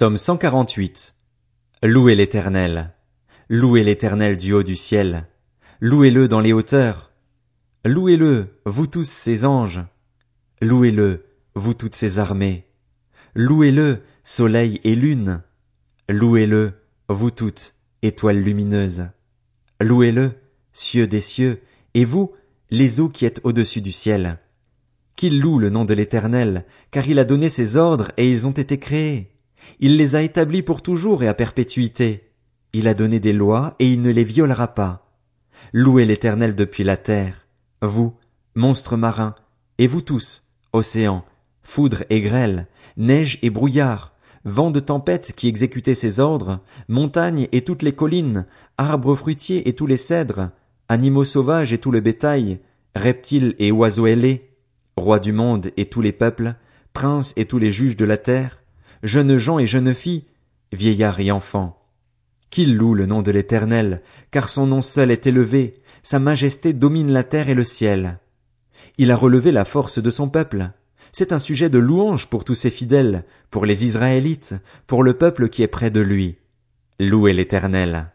Psaume 148. Louez l'éternel. Louez l'éternel du haut du ciel. Louez-le dans les hauteurs. Louez-le, vous tous ses anges. Louez-le, vous toutes ses armées. Louez-le, soleil et lune. Louez-le, vous toutes, étoiles lumineuses. Louez-le, cieux des cieux, et vous, les eaux qui êtes au-dessus du ciel. Qu'il loue le nom de l'Éternel, car il a donné ses ordres et ils ont été créés. Il les a établis pour toujours et à perpétuité. Il a donné des lois et il ne les violera pas. Louez l'Éternel depuis la terre, vous, monstres marins, et vous tous, océans, foudre et grêle, neige et brouillard, vent de tempête qui exécutez ses ordres, montagnes et toutes les collines, arbres fruitiers et tous les cèdres, animaux sauvages et tout le bétail, reptiles et oiseaux ailés, rois du monde et tous les peuples, princes et tous les juges de la terre, jeunes gens et jeunes filles, vieillards et enfants. Qu'il loue le nom de l'Éternel, car son nom seul est élevé, sa majesté domine la terre et le ciel. Il a relevé la force de son peuple. C'est un sujet de louange pour tous ses fidèles, pour les Israélites, pour le peuple qui est près de lui. Louez l'Éternel.